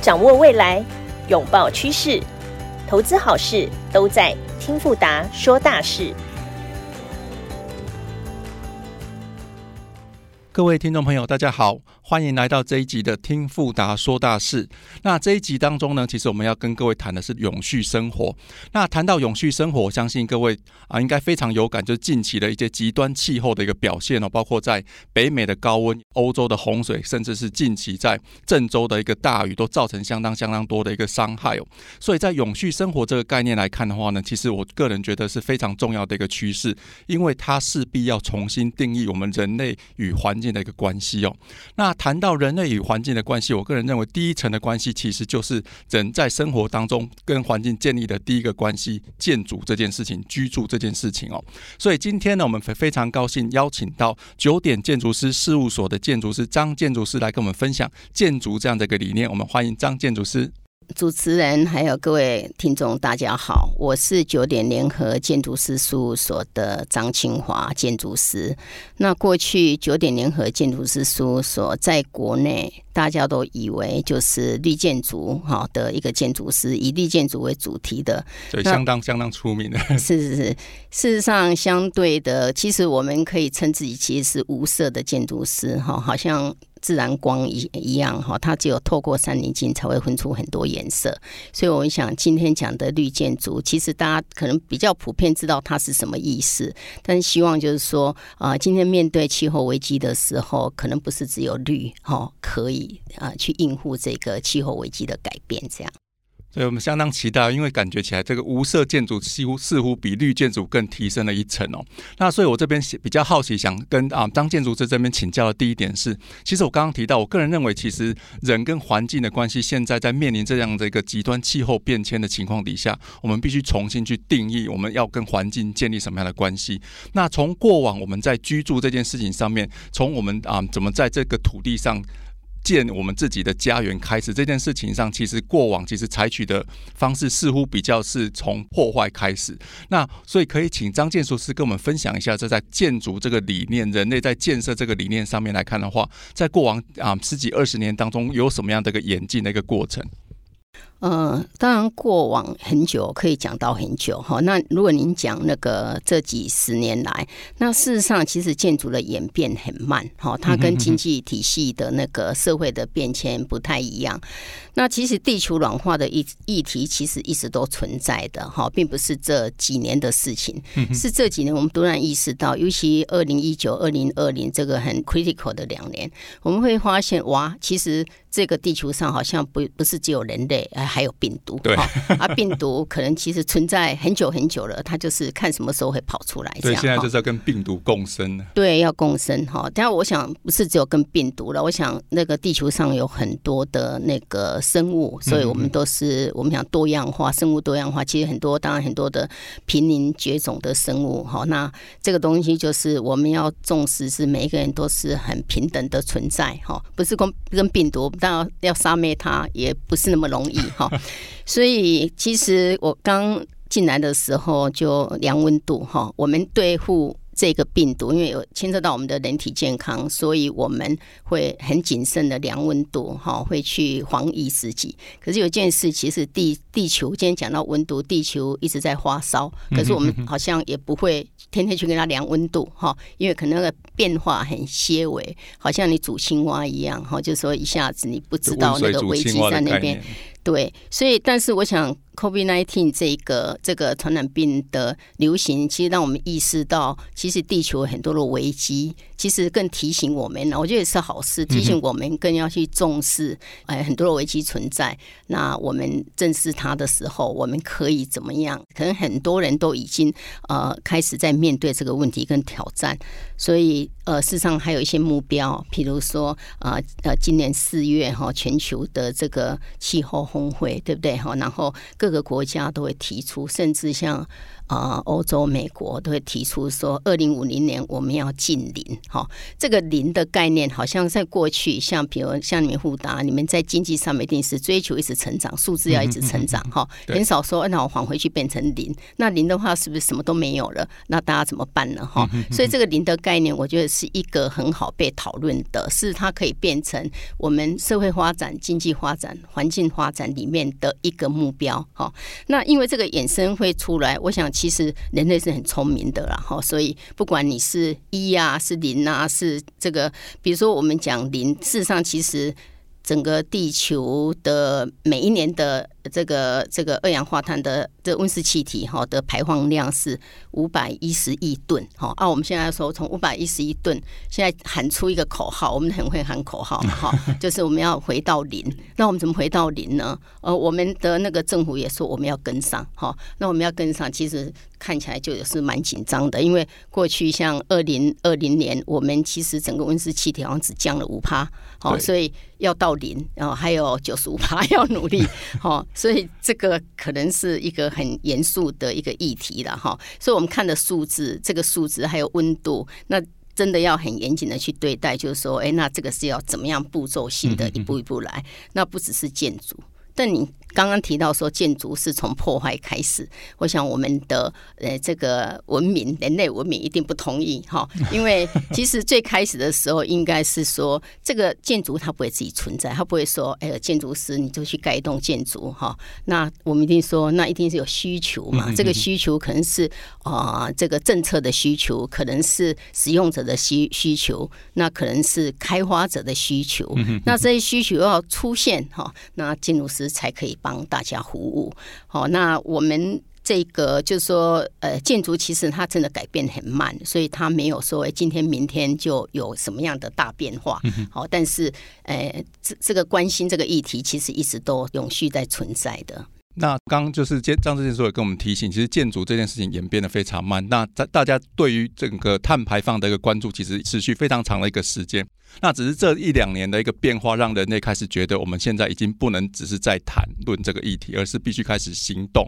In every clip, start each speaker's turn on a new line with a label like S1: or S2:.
S1: 掌握未来，拥抱趋势，投资好事都在听富达说大事。
S2: 各位听众朋友，大家好。欢迎来到这一集的听富达说大事。那这一集当中呢，其实我们要跟各位谈的是永续生活。那谈到永续生活，我相信各位啊应该非常有感，就是近期的一些极端气候的一个表现哦，包括在北美的高温、欧洲的洪水，甚至是近期在郑州的一个大雨，都造成相当相当多的一个伤害哦。所以在永续生活这个概念来看的话呢，其实我个人觉得是非常重要的一个趋势，因为它势必要重新定义我们人类与环境的一个关系哦。那谈到人类与环境的关系，我个人认为第一层的关系其实就是人在生活当中跟环境建立的第一个关系——建筑这件事情、居住这件事情哦。所以今天呢，我们非非常高兴邀请到九点建筑师事务所的建筑师张建筑师来跟我们分享建筑这样的一个理念。我们欢迎张建筑师。
S3: 主持人还有各位听众，大家好，我是九点联合建筑师事务所的张清华建筑师。那过去九点联合建筑师事务所在国内，大家都以为就是绿建筑哈的一个建筑师，以绿建筑为主题的，
S2: 对，相当相当出名的。
S3: 是是是，事实上相对的，其实我们可以称自己其实是无色的建筑师哈，好像。自然光一一样哈，它只有透过三棱镜才会分出很多颜色。所以我们想今天讲的绿建筑，其实大家可能比较普遍知道它是什么意思，但是希望就是说啊，今天面对气候危机的时候，可能不是只有绿哈可以啊去应付这个气候危机的改变这样。
S2: 所以我们相当期待，因为感觉起来这个无色建筑几乎似乎比绿建筑更提升了一层哦。那所以我这边比较好奇，想跟啊张建筑师这边请教的第一点是，其实我刚刚提到，我个人认为，其实人跟环境的关系，现在在面临这样的一个极端气候变迁的情况底下，我们必须重新去定义，我们要跟环境建立什么样的关系。那从过往我们在居住这件事情上面，从我们啊怎么在这个土地上。建我们自己的家园开始这件事情上，其实过往其实采取的方式似乎比较是从破坏开始。那所以可以请张建筑师跟我们分享一下，这在建筑这个理念、人类在建设这个理念上面来看的话，在过往啊十几二十年当中，有什么样的一个演进的一个过程？
S3: 嗯，当然过往很久可以讲到很久哈。那如果您讲那个这几十年来，那事实上其实建筑的演变很慢哈，它跟经济体系的那个社会的变迁不太一样。那其实地球暖化的议议题其实一直都存在的哈，并不是这几年的事情，是这几年我们突然意识到，尤其二零一九、二零二零这个很 critical 的两年，我们会发现哇，其实。这个地球上好像不不是只有人类，哎，还有病毒。
S2: 对，
S3: 啊，病毒可能其实存在很久很久了，它就是看什么时候会跑出来。
S2: 对，现在就是要跟病毒共生。
S3: 对，要共生哈。但我想不是只有跟病毒了，我想那个地球上有很多的那个生物，所以我们都是我们想多样化，生物多样化。其实很多，当然很多的濒临绝种的生物哈。那这个东西就是我们要重视，是每一个人都是很平等的存在哈，不是跟跟病毒。要要杀灭它也不是那么容易 哈，所以其实我刚进来的时候就量温度哈，我们对付。这个病毒，因为有牵涉到我们的人体健康，所以我们会很谨慎的量温度，哈，会去防疫自己。可是有件事，其实地地球今天讲到温度，地球一直在发烧，可是我们好像也不会天天去跟它量温度，哈，因为可能那个变化很些微，好像你煮青蛙一样，哈，就是说一下子你不知道那个危机在那边。对，所以但是我想，COVID-19 这个这个传染病的流行，其实让我们意识到，其实地球有很多的危机。其实更提醒我们，我觉得也是好事，提醒我们更要去重视，哎，很多的危机存在。那我们正视它的时候，我们可以怎么样？可能很多人都已经呃开始在面对这个问题跟挑战。所以呃，事实上还有一些目标，比如说啊呃，今年四月哈，全球的这个气候峰会，对不对哈？然后各各个国家都会提出，甚至像。啊，欧洲、美国都会提出说，二零五零年我们要近零。哈，这个零的概念，好像在过去，像比如像你们互达，你们在经济上面一定是追求一直成长，数字要一直成长。哈，很少说那我还回去变成零。那零的话，是不是什么都没有了？那大家怎么办呢？哈，所以这个零的概概念，我觉得是一个很好被讨论的，是它可以变成我们社会发展、经济发展、环境发展里面的一个目标。哈，那因为这个衍生会出来，我想。其实人类是很聪明的啦，哈，所以不管你是一啊，是零啊，是这个，比如说我们讲零，事实上其实整个地球的每一年的。这个这个二氧化碳的这温室气体哈的排放量是五百一十亿吨哈啊，我们现在说从五百一十亿吨，现在喊出一个口号，我们很会喊口号哈，就是我们要回到零。那我们怎么回到零呢？呃，我们的那个政府也说我们要跟上哈。那我们要跟上，其实看起来就是蛮紧张的，因为过去像二零二零年，我们其实整个温室气体好像只降了五帕，好，所以要到零，然后还有九十五帕 要努力，好。所以这个可能是一个很严肃的一个议题了哈。所以我们看的数字，这个数字还有温度，那真的要很严谨的去对待。就是说，哎，那这个是要怎么样步骤性的一步一步来？那不只是建筑。但你刚刚提到说建筑是从破坏开始，我想我们的呃这个文明人类文明一定不同意哈，因为其实最开始的时候应该是说这个建筑它不会自己存在，它不会说哎建筑师你就去盖一栋建筑哈，那我们一定说那一定是有需求嘛，这个需求可能是啊这个政策的需求，可能是使用者的需需求，那可能是开发者的需求，那这些需求要出现哈，那建筑师。才可以帮大家服务。好，那我们这个就是说，呃，建筑其实它真的改变很慢，所以它没有说今天明天就有什么样的大变化。好，但是，呃，这这个关心这个议题，其实一直都永续在存在的。
S2: 那刚就是建张志健说也跟我们提醒，其实建筑这件事情演变的非常慢。那在大家对于整个碳排放的一个关注，其实持续非常长的一个时间。那只是这一两年的一个变化，让人类开始觉得，我们现在已经不能只是在谈论这个议题，而是必须开始行动。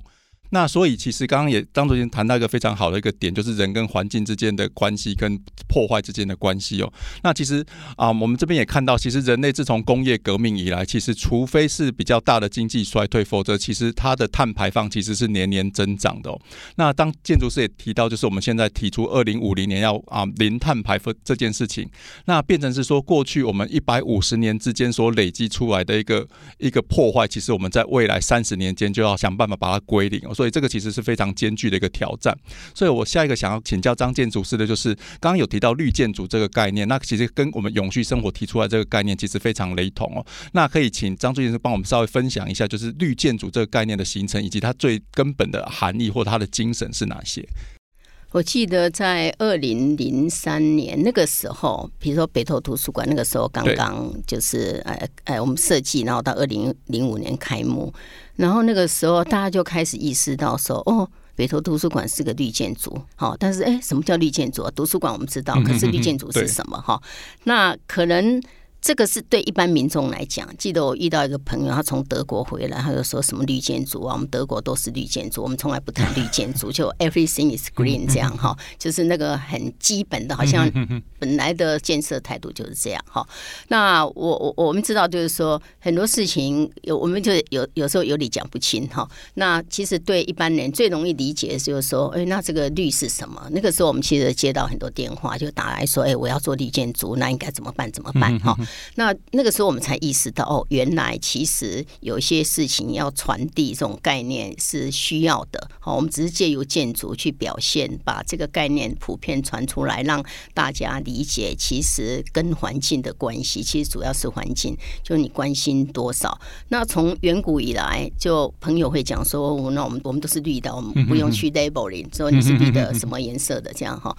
S2: 那所以其实刚刚也张主任谈到一个非常好的一个点，就是人跟环境之间的关系跟破坏之间的关系哦。那其实啊，我们这边也看到，其实人类自从工业革命以来，其实除非是比较大的经济衰退，否则其实它的碳排放其实是年年增长的。那当建筑师也提到，就是我们现在提出二零五零年要啊零碳排放这件事情，那变成是说过去我们一百五十年之间所累积出来的一个一个破坏，其实我们在未来三十年间就要想办法把它归零哦。所以这个其实是非常艰巨的一个挑战。所以我下一个想要请教张建筑师的，就是刚刚有提到绿建筑这个概念，那其实跟我们永续生活提出来这个概念其实非常雷同哦。那可以请张建筑师帮我们稍微分享一下，就是绿建筑这个概念的形成，以及它最根本的含义或它的精神是哪些？
S3: 我记得在二零零三年那个时候，比如说北投图书馆那个时候刚刚就是呃呃我们设计，然后到二零零五年开幕。然后那个时候，大家就开始意识到说，哦，北投图书馆是个绿建筑，好，但是哎，什么叫绿建筑啊？图书馆我们知道，可是绿建筑是什么？哈，那可能。这个是对一般民众来讲。记得我遇到一个朋友，他从德国回来，他就说什么绿建筑啊，我们德国都是绿建筑，我们从来不谈绿建筑，就 everything is green 这样哈，就是那个很基本的，好像本来的建设态度就是这样哈。那我我我们知道，就是说很多事情有，我们就有有时候有理讲不清哈。那其实对一般人最容易理解的就是说，哎，那这个绿是什么？那个时候我们其实接到很多电话，就打来说，哎，我要做绿建筑，那应该怎么办？怎么办？哈。那那个时候我们才意识到，哦，原来其实有一些事情要传递这种概念是需要的。好，我们只是借由建筑去表现，把这个概念普遍传出来，让大家理解，其实跟环境的关系，其实主要是环境。就你关心多少？那从远古以来，就朋友会讲说，那我们我们都是绿的，我们不用去 labeling，说你是绿的什么颜色的这样哈。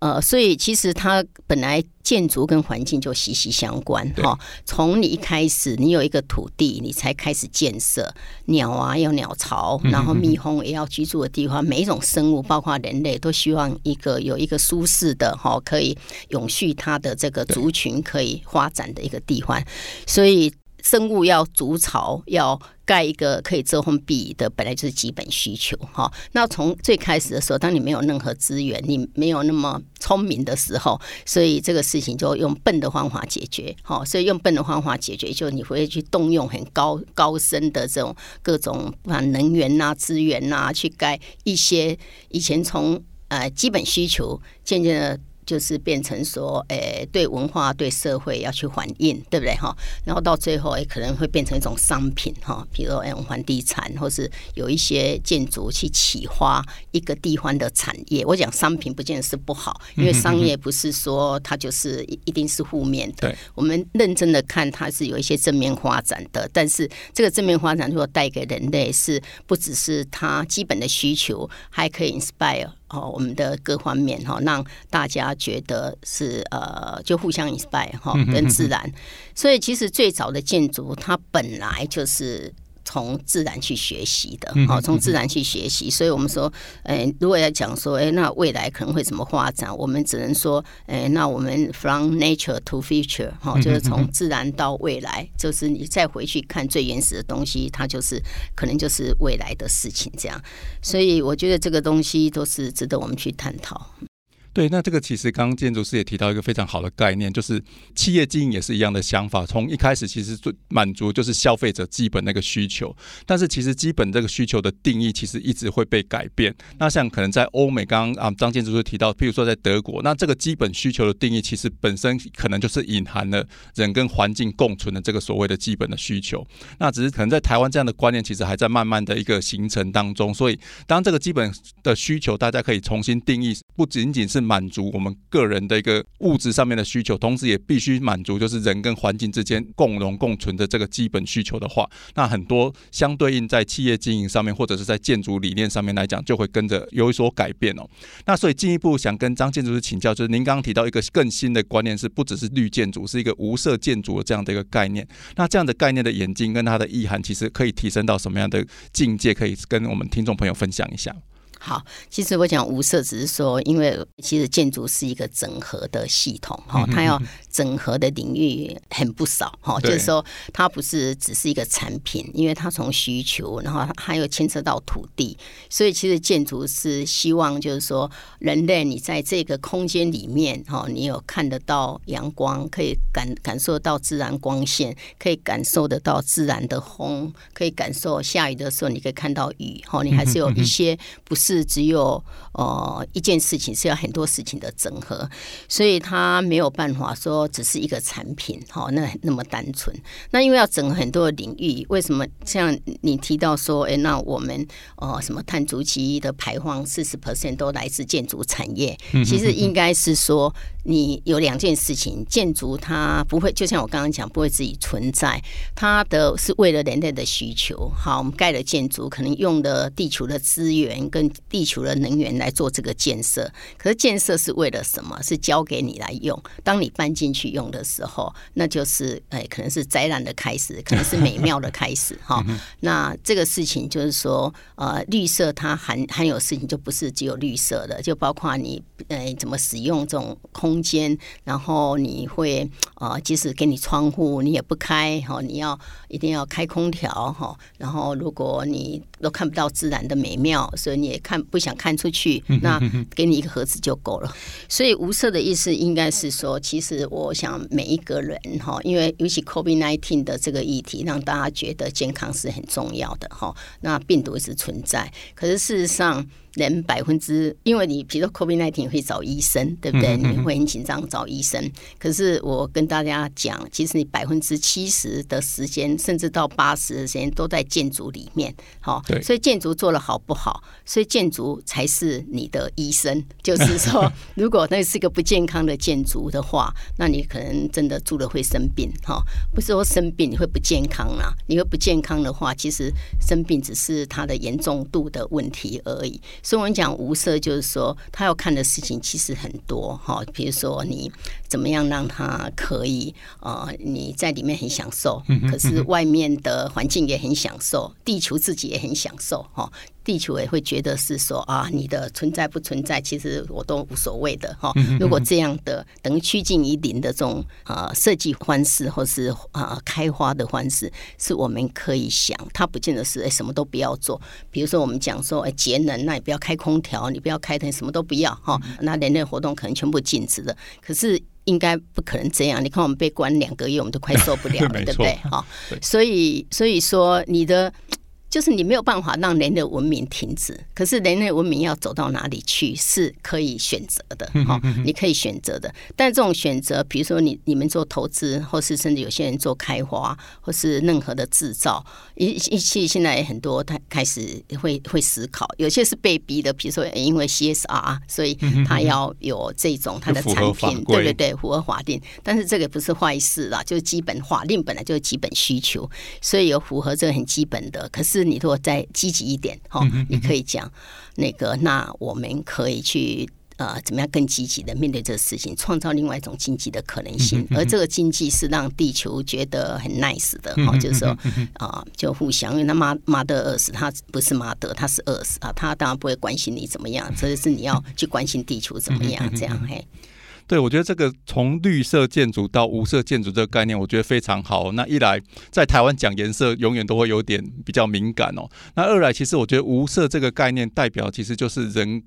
S3: 呃，所以其实它本来。建筑跟环境就息息相关哈。从你一开始，你有一个土地，你才开始建设鸟啊，要鸟巢，然后蜜蜂也要居住的地方。每一种生物，包括人类，都希望一个有一个舒适的哈，可以永续它的这个族群可以发展的一个地方。所以。生物要筑巢，要盖一个可以遮风避雨的，本来就是基本需求哈。那从最开始的时候，当你没有任何资源，你没有那么聪明的时候，所以这个事情就用笨的方法解决。好，所以用笨的方法解决，就你会去动用很高高深的这种各种啊能源呐、资源呐，去盖一些以前从呃基本需求渐渐的。就是变成说，诶，对文化、对社会要去反映，对不对哈？然后到最后，诶，可能会变成一种商品哈，比如说，诶，房地产，或是有一些建筑去启发一个地方的产业。我讲商品不见得是不好，因为商业不是说它就是一定是负面的。我们认真的看，它是有一些正面发展的。但是这个正面发展如果带给人类是不只是它基本的需求，还可以 inspire。哦，我们的各方面哈，让大家觉得是呃，就互相 inspire 哈，跟自然。所以其实最早的建筑，它本来就是。从自然去学习的，好，从自然去学习，所以我们说，哎，如果要讲说，哎，那未来可能会怎么发展？我们只能说，哎，那我们 from nature to future，哈，就是从自然到未来，就是你再回去看最原始的东西，它就是可能就是未来的事情，这样。所以我觉得这个东西都是值得我们去探讨。
S2: 对，那这个其实刚刚建筑师也提到一个非常好的概念，就是企业经营也是一样的想法。从一开始其实最满足就是消费者基本那个需求，但是其实基本这个需求的定义其实一直会被改变。那像可能在欧美，刚刚啊张建筑师提到，譬如说在德国，那这个基本需求的定义其实本身可能就是隐含了人跟环境共存的这个所谓的基本的需求。那只是可能在台湾这样的观念其实还在慢慢的一个形成当中。所以当这个基本的需求大家可以重新定义，不仅仅是满足我们个人的一个物质上面的需求，同时也必须满足就是人跟环境之间共荣共存的这个基本需求的话，那很多相对应在企业经营上面或者是在建筑理念上面来讲，就会跟着有所改变哦。那所以进一步想跟张建筑师请教，就是您刚刚提到一个更新的观念，是不只是绿建筑，是一个无色建筑的这样的一个概念。那这样的概念的演进跟它的意涵，其实可以提升到什么样的境界？可以跟我们听众朋友分享一下。
S3: 好，其实我讲无色，只是说，因为其实建筑是一个整合的系统，哈，它要整合的领域很不少，哈，就是说它不是只是一个产品，因为它从需求，然后它又牵扯到土地，所以其实建筑是希望就是说，人类你在这个空间里面，哈，你有看得到阳光，可以感感受到自然光线，可以感受得到自然的风，可以感受下雨的时候你可以看到雨，哈，你还是有一些不是。是只有呃一件事情是要很多事情的整合，所以它没有办法说只是一个产品哈，那那么单纯。那因为要整合很多的领域，为什么像你提到说，哎，那我们呃什么碳足迹的排放四十 percent 都来自建筑产业？其实应该是说，你有两件事情，建筑它不会就像我刚刚讲，不会自己存在，它的是为了人类的需求。好，我们盖了建筑，可能用的地球的资源跟地球的能源来做这个建设，可是建设是为了什么？是交给你来用。当你搬进去用的时候，那就是哎，可能是灾难的开始，可能是美妙的开始 哈。那这个事情就是说，呃，绿色它含含有事情，就不是只有绿色的，就包括你呃怎么使用这种空间，然后你会呃，即使给你窗户，你也不开哈，你要一定要开空调哈。然后如果你都看不到自然的美妙，所以你也看。不想看出去，那给你一个盒子就够了。所以无色的意思应该是说，其实我想每一个人哈，因为尤其 COVID nineteen 的这个议题，让大家觉得健康是很重要的哈。那病毒是存在，可是事实上。人百分之，因为你比如说 COVID nineteen 会找医生，对不对？你会很紧张找医生。可是我跟大家讲，其实你百分之七十的时间，甚至到八十的时间都在建筑里面。好，所以建筑做的好不好？所以建筑才是你的医生。就是说，如果那是一个不健康的建筑的话，那你可能真的住了会生病。哈，不是说生病你会不健康啦？你会不健康的话，其实生病只是它的严重度的问题而已。所以我们讲无色，就是说他要看的事情其实很多哈，比如说你怎么样让他可以呃你在里面很享受，可是外面的环境也很享受，地球自己也很享受哈。地球也会觉得是说啊，你的存在不存在，其实我都无所谓的哈。如果这样的等于趋近于零的这种啊设计方式，或是啊开花的方式，是我们可以想，它不见得是哎什么都不要做。比如说我们讲说哎节能，那你不要开空调，你不要开灯，什么都不要哈。那人类活动可能全部禁止的，可是应该不可能这样。你看我们被关两个月，我们都快受不了了，对不对？哈，所以所以说你的。就是你没有办法让人类文明停止，可是人类文明要走到哪里去是可以选择的，哈，你可以选择的。但这种选择，比如说你你们做投资，或是甚至有些人做开发，或是任何的制造，一一期现在很多他开始会会思考，有些是被逼的，比如说因为 CSR，所以他要有这种他的产品，对对对，符合法定。但是这个不是坏事啦，就是基本法令本来就是基本需求，所以有符合这个很基本的，可是。你如果再积极一点，哈，你可以讲那个，那我们可以去呃，怎么样更积极的面对这个事情，创造另外一种经济的可能性。而这个经济是让地球觉得很 nice 的，哈，就是说啊，就互相，因为他妈妈的饿死，他不是妈的，他是饿死啊，他当然不会关心你怎么样，这是你要去关心地球怎么样，这样嘿。
S2: 对，我觉得这个从绿色建筑到无色建筑这个概念，我觉得非常好。那一来，在台湾讲颜色，永远都会有点比较敏感哦。那二来，其实我觉得无色这个概念代表，其实就是人。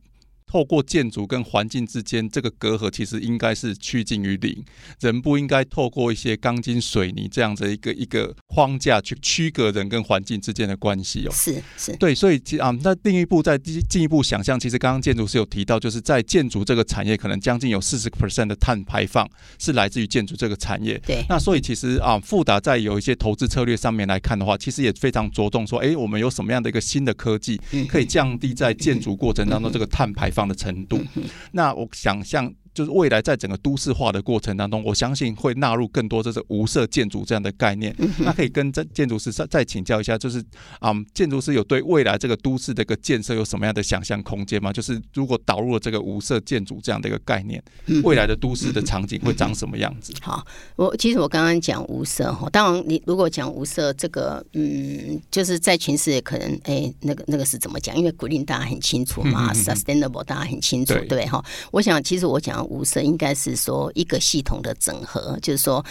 S2: 透过建筑跟环境之间这个隔阂，其实应该是趋近于零。人不应该透过一些钢筋水泥这样子一个一个框架去区隔人跟环境之间的关系哦。
S3: 是是，
S2: 对，所以啊，那另一步再进一步想象，其实刚刚建筑师有提到，就是在建筑这个产业，可能将近有四十个 percent 的碳排放是来自于建筑这个产业。
S3: 对。
S2: 那所以其实啊，富达在有一些投资策略上面来看的话，其实也非常着重说，哎，我们有什么样的一个新的科技，可以降低在建筑过程当中这个碳排放的程度。那我想象。就是未来在整个都市化的过程当中，我相信会纳入更多这是无色建筑这样的概念。那可以跟这建筑师再再请教一下，就是啊，建筑师有对未来这个都市的一个建设有什么样的想象空间吗？就是如果导入了这个无色建筑这样的一个概念，未来的都市的场景会长什么样子？
S3: 好，我其实我刚刚讲无色哈，当然你如果讲无色这个，嗯，就是在全世界可能哎，那个那个是怎么讲？因为古令大家很清楚嘛，sustainable 大家很清楚，对哈。我想其实我讲。无色应该是说一个系统的整合，就是说，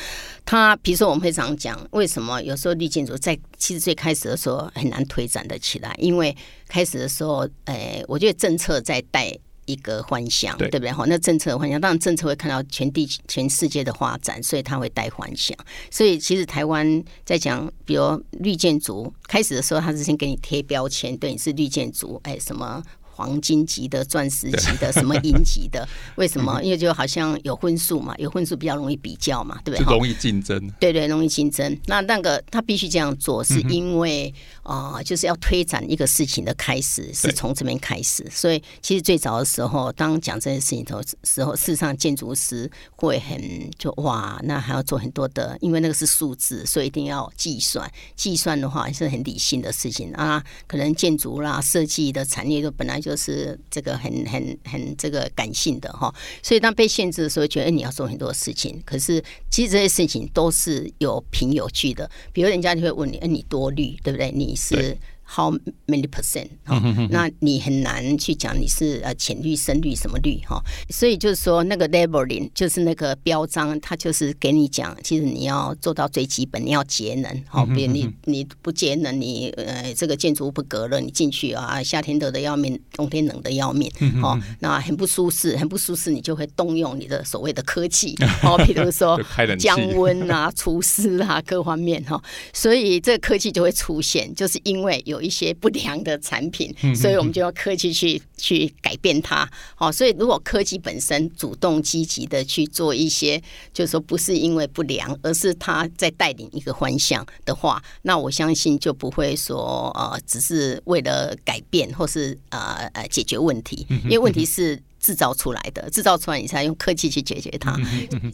S3: 他比如说我们会常讲，为什么有时候绿建筑在其实最开始的时候很难推展的起来，因为开始的时候，诶，我觉得政策在带一个幻想，对不对？哈，那政策的幻想，当然政策会看到全地全世界的发展，所以它会带幻想。所以其实台湾在讲，比如绿建筑开始的时候，他是先给你贴标签，对你是绿建筑，哎，什么？黄金级的、钻石级的、什么银级的？为什么？因为就好像有分数嘛，有分数比较容易比较嘛，对不对？
S2: 容易竞争。
S3: 对对，容易竞争。那那个他必须这样做，是因为啊，就是要推展一个事情的开始是从这边开始。所以其实最早的时候，当讲这件事情的时候，事实上建筑师会很就哇，那还要做很多的，因为那个是数字，所以一定要计算。计算的话是很理性的事情啊，可能建筑啦、设计的产业都本来。就是这个很很很这个感性的哈，所以当被限制的时候，觉得你要做很多事情。可是其实这些事情都是有凭有据的。比如人家就会问你，哎，你多虑，对不对？你是。How many percent？哈，那你很难去讲你是呃浅绿、深绿什么绿哈，所以就是说那个 labeling 就是那个标章，它就是给你讲，其实你要做到最基本，你要节能，好，比如你你不节能，你呃这个建筑物不隔热，你进去啊，夏天热的要命，冬天冷的要命，哦，那很不舒适，很不舒适，你就会动用你的所谓的科技，哦，比如说 降温啊、除湿啊各方面哈，所以这个科技就会出现，就是因为有。有一些不良的产品，所以我们就要科技去去改变它。好，所以如果科技本身主动积极的去做一些，就是说不是因为不良，而是它在带领一个方向的话，那我相信就不会说呃，只是为了改变或是呃呃解决问题，因为问题是制造出来的，制造出来你才用科技去解决它。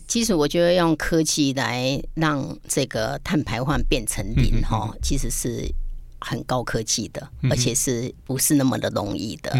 S3: 其实我觉得用科技来让这个碳排放变成零哈，其实是。很高科技的，而且是不是那么的容易的？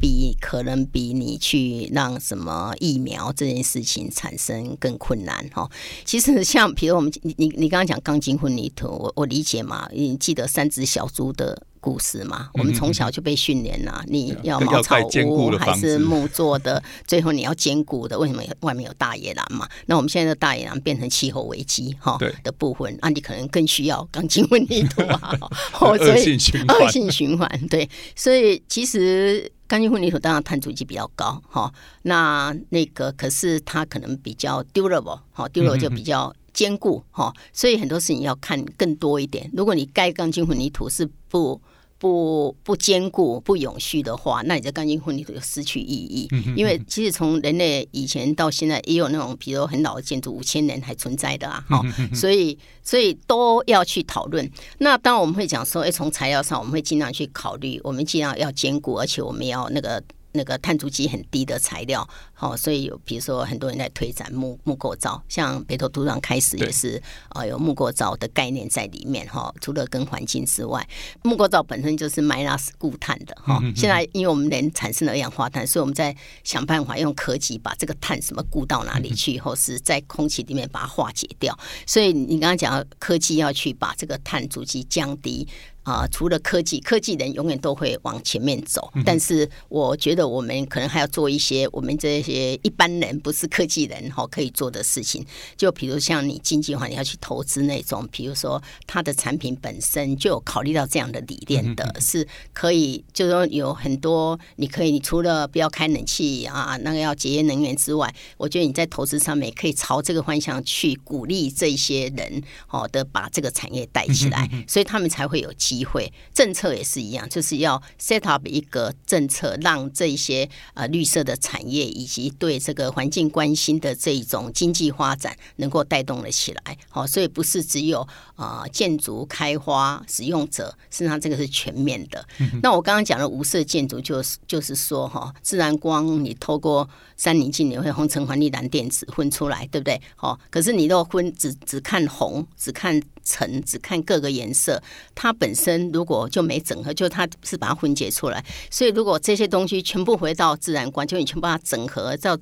S3: 比可能比你去让什么疫苗这件事情产生更困难哈。其实像比如我们你你你刚刚讲钢筋混凝土，我我理解嘛？你记得三只小猪的。故事嘛，我们从小就被训练了，你要茅草屋还是木做的，最后你要坚固的。为什么外面有大野狼嘛？那我们现在的大野狼变成气候危机哈的部分，那你可能更需要钢筋混凝土啊。
S2: 恶性循环，
S3: 恶性循环。对，所以其实钢筋混凝土当然碳足迹比较高哈。那那个可是它可能比较 durable，好 durable 就比较。坚固哈，所以很多事情要看更多一点。如果你盖钢筋混凝土是不不不坚固、不永续的话，那你的钢筋混凝土就失去意义。因为其实从人类以前到现在，也有那种比如很老的建筑，五千年还存在的啊。哈，所以所以都要去讨论。那当然我们会讲说，哎，从材料上我们会尽量去考虑，我们尽量要坚固，而且我们要那个。那个碳足迹很低的材料，好，所以有比如说很多人在推展木木构造，像北投土壤开始也是呃，有木构造的概念在里面哈。除了跟环境之外，木构造本身就是 minus 固碳的哈。现在因为我们人产生了二氧化碳，所以我们在想办法用科技把这个碳什么固到哪里去，或是在空气里面把它化解掉。所以你刚刚讲科技要去把这个碳足迹降低。啊，除了科技，科技人永远都会往前面走。但是，我觉得我们可能还要做一些我们这些一般人不是科技人哈可以做的事情。就比如像你经济化，你要去投资那种，比如说它的产品本身就有考虑到这样的理念的，是可以，就是说有很多你可以，你除了不要开冷气啊，那个要节约能源之外，我觉得你在投资上面可以朝这个方向去鼓励这些人，好的把这个产业带起来，所以他们才会有机。机会政策也是一样，就是要 set up 一个政策，让这些呃绿色的产业以及对这个环境关心的这一种经济发展能够带动了起来。好，所以不是只有啊建筑开花使用者，实际上这个是全面的。那我刚刚讲的无色建筑，就是就是说哈，自然光你透过三棱镜，你会红橙黄绿蓝靛紫分出来，对不对？好，可是你若分只只看红，只看。层只看各个颜色，它本身如果就没整合，就它是把它分解出来。所以如果这些东西全部回到自然光，就你全部把它整合到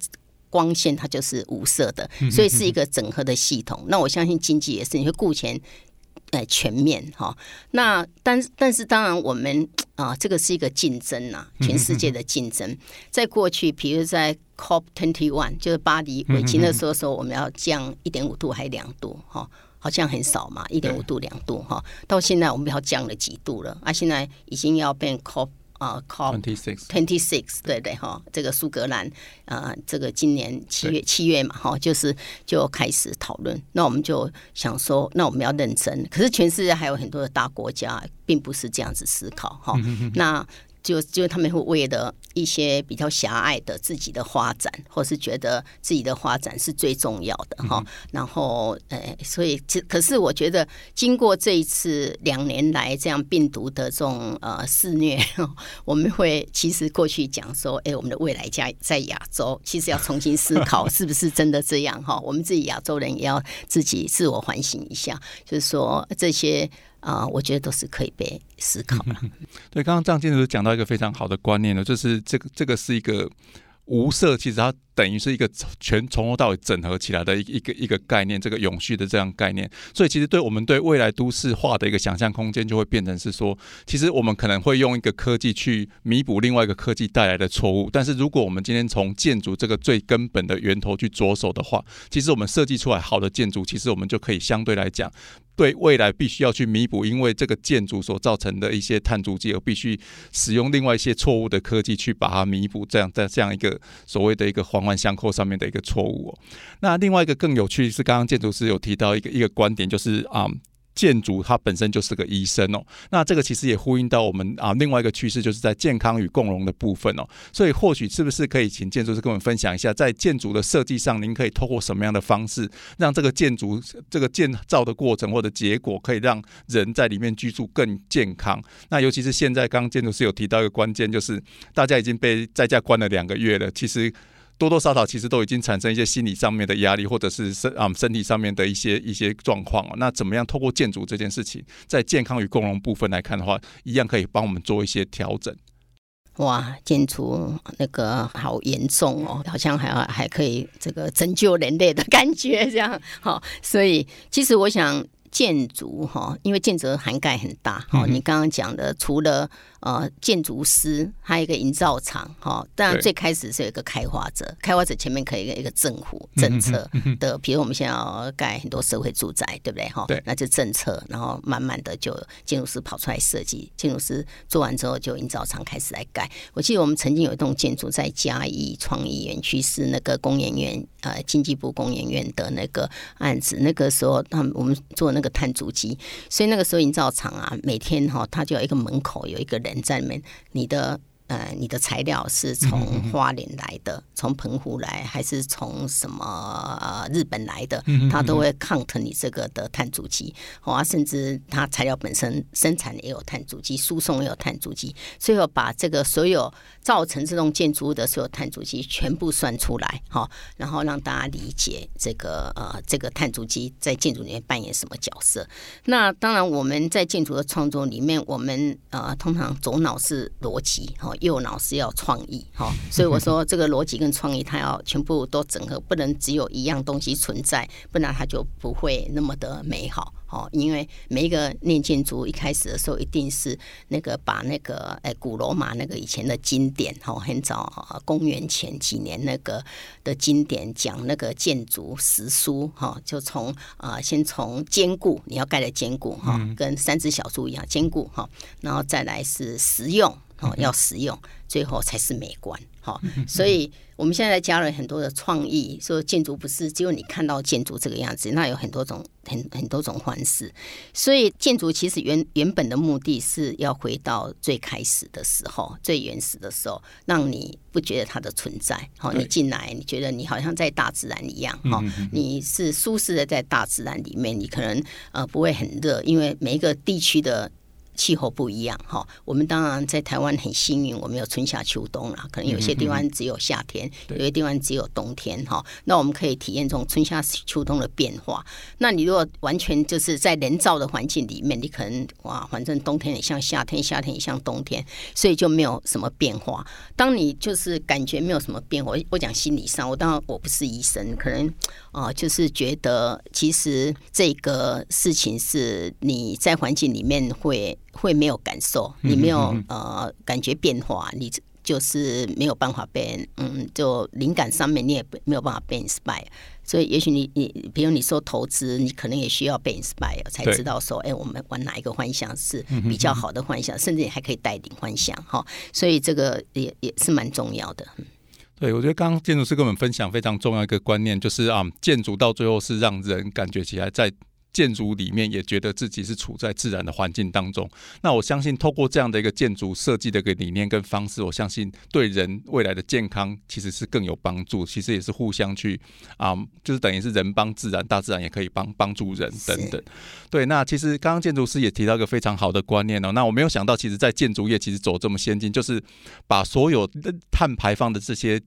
S3: 光线，它就是无色的。所以是一个整合的系统。那我相信经济也是，你会顾全呃全面哈。那但但是当然我们啊，这个是一个竞争呐，全世界的竞争。在过去，比如在 COP twenty one，就是巴黎尾期的时候说我们要降一点五度还两度哈。好像很少嘛，一点五度、两度哈。到现在我们要降了几度了啊？现在已经要变 COP 啊，COP
S2: twenty six
S3: twenty six，对对哈。这个苏格兰啊，这个今年七月七月嘛哈，就是就开始讨论。那我们就想说，那我们要认真。可是全世界还有很多的大国家，并不是这样子思考哈。那就就他们会为了一些比较狭隘的自己的发展，或是觉得自己的发展是最重要的哈。然后，呃，所以，可是我觉得，经过这一次两年来这样病毒的这种呃肆虐，我们会其实过去讲说，哎，我们的未来家在亚洲，其实要重新思考是不是真的这样哈。我们自己亚洲人也要自己自我反省一下，就是说这些。啊，我觉得都是可以被思考的。
S2: 对，刚刚张建筑讲到一个非常好的观念呢，就是这个这个是一个无色，其实它。等于是一个全从头到尾整合起来的一一个一个概念，这个永续的这样概念，所以其实对我们对未来都市化的一个想象空间，就会变成是说，其实我们可能会用一个科技去弥补另外一个科技带来的错误。但是如果我们今天从建筑这个最根本的源头去着手的话，其实我们设计出来好的建筑，其实我们就可以相对来讲，对未来必须要去弥补，因为这个建筑所造成的一些碳足迹，而必须使用另外一些错误的科技去把它弥补，这样在这样一个所谓的一个环。环相扣上面的一个错误。那另外一个更有趣是，刚刚建筑师有提到一个一个观点，就是啊。建筑它本身就是个医生哦，那这个其实也呼应到我们啊另外一个趋势，就是在健康与共融的部分哦。所以或许是不是可以请建筑师跟我们分享一下，在建筑的设计上，您可以透过什么样的方式，让这个建筑这个建造的过程或者结果，可以让人在里面居住更健康？那尤其是现在，刚建筑师有提到一个关键，就是大家已经被在家关了两个月了，其实。多多少少其实都已经产生一些心理上面的压力，或者是身啊身体上面的一些一些状况哦。那怎么样透过建筑这件事情，在健康与共融部分来看的话，一样可以帮我们做一些调整。
S3: 哇，建筑那个好严重哦，好像还还可以这个拯救人类的感觉，这样 好。所以其实我想建筑哈，因为建筑涵盖很大哈。你刚刚讲的除了。呃，建筑师，还有一个营造厂，哈。当然，最开始是有一个开发者，开发者前面可以一个一个政府政策的，比如我们现在要盖很多社会住宅，对不对？哈，
S2: 对，
S3: 那就政策，然后慢慢的就建筑师跑出来设计，建筑师做完之后，就营造厂开始来盖。我记得我们曾经有一栋建筑在嘉义创意园区，是那个工研院，呃，经济部工研院的那个案子。那个时候，他们我们做那个碳足迹，所以那个时候营造厂啊，每天哈，他就有一个门口有一个人。在里面，你的。呃，你的材料是从花莲来的，从澎湖来，还是从什么呃日本来的？他都会 count 你这个的碳足迹，啊，甚至它材料本身生产也有碳足迹，输送也有碳足迹，最后把这个所有造成这栋建筑物的所有碳足迹全部算出来，哈，然后让大家理解这个呃这个碳足迹在建筑里面扮演什么角色。那当然，我们在建筑的创作里面，我们呃通常左脑是逻辑，哈。右脑是要创意，哈，所以我说 这个逻辑跟创意，它要全部都整合，不能只有一样东西存在，不然它就不会那么的美好，哦，因为每一个念建筑一开始的时候，一定是那个把那个哎古罗马那个以前的经典，哈，很早公元前几年那个的经典讲那个建筑史书，哈，就从啊先从坚固，你要盖的坚固，哈，跟三只小猪一样坚固，哈，然后再来是实用。哦，要实用，最后才是美观。好，所以我们现在加了很多的创意，说建筑不是只有你看到建筑这个样子，那有很多种很很多种方式。所以建筑其实原原本的目的是要回到最开始的时候，最原始的时候，让你不觉得它的存在。好，你进来，你觉得你好像在大自然一样。哈，你是舒适的在大自然里面，你可能呃不会很热，因为每一个地区的。气候不一样哈，我们当然在台湾很幸运，我们有春夏秋冬啦。可能有些地方只有夏天，有些地方只有冬天哈。那我们可以体验这种春夏秋冬的变化。那你如果完全就是在人造的环境里面，你可能哇，反正冬天也像夏天，夏天也像冬天，所以就没有什么变化。当你就是感觉没有什么变化，我讲心理上，我当然我不是医生，可能啊，就是觉得其实这个事情是你在环境里面会。会没有感受，你没有呃感觉变化，你就是没有办法被嗯，就灵感上面你也没有办法被 inspire。所以也许你你比如你说投资，你可能也需要被 inspire 才知道说，哎，我们玩哪一个幻想是比较好的幻想，甚至你还可以带领幻想哈。所以这个也也是蛮重要的。
S2: 对，我觉得刚刚建筑师跟我们分享非常重要一个观念，就是啊，建筑到最后是让人感觉起来在。建筑里面也觉得自己是处在自然的环境当中，那我相信透过这样的一个建筑设计的一个理念跟方式，我相信对人未来的健康其实是更有帮助。其实也是互相去啊，就是等于是人帮自然，大自然也可以帮帮助人等等。对，那其实刚刚建筑师也提到一个非常好的观念哦，那我没有想到，其实，在建筑业其实走这么先进，就是把所有碳排放的这些。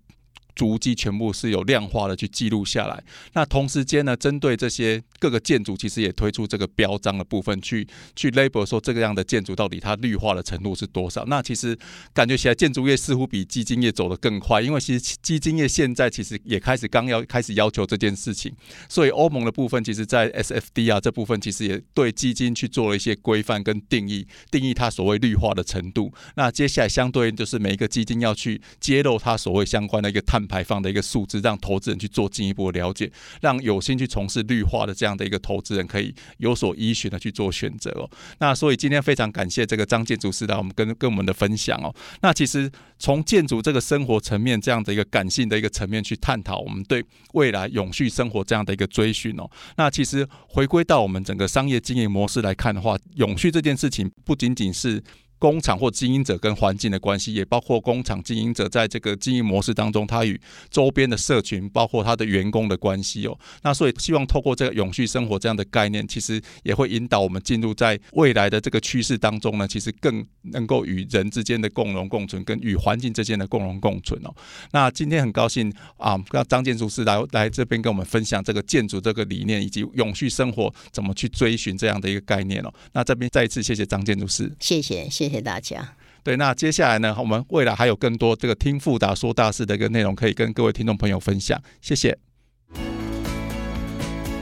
S2: 足迹全部是有量化的去记录下来。那同时间呢，针对这些各个建筑，其实也推出这个标章的部分，去去 label 说这个样的建筑到底它绿化的程度是多少。那其实感觉起来，建筑业似乎比基金业走得更快，因为其实基金业现在其实也开始刚要开始要求这件事情。所以欧盟的部分，其实在 SFD 啊这部分，其实也对基金去做了一些规范跟定义，定义它所谓绿化的程度。那接下来相对应就是每一个基金要去揭露它所谓相关的一个碳。排放的一个数字，让投资人去做进一步的了解，让有心去从事绿化的这样的一个投资人可以有所依循的去做选择哦。那所以今天非常感谢这个张建筑师来我们跟跟我们的分享哦。那其实从建筑这个生活层面这样的一个感性的一个层面去探讨，我们对未来永续生活这样的一个追寻哦。那其实回归到我们整个商业经营模式来看的话，永续这件事情不仅仅是。工厂或经营者跟环境的关系，也包括工厂经营者在这个经营模式当中，他与周边的社群，包括他的员工的关系哦。那所以希望透过这个永续生活这样的概念，其实也会引导我们进入在未来的这个趋势当中呢，其实更能够与人之间的共荣共存，跟与环境之间的共荣共存哦。那今天很高兴啊，让张建筑师来来这边跟我们分享这个建筑这个理念，以及永续生活怎么去追寻这样的一个概念哦。那这边再一次谢谢张建筑师，谢
S3: 谢谢谢谢大家。
S2: 对，那接下来呢，我们未来还有更多这个听富达说大事的一个内容，可以跟各位听众朋友分享。谢谢。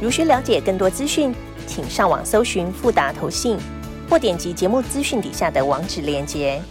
S1: 如需了解更多资讯，请上网搜寻富达投信，或点击节目资讯底下的网址链接。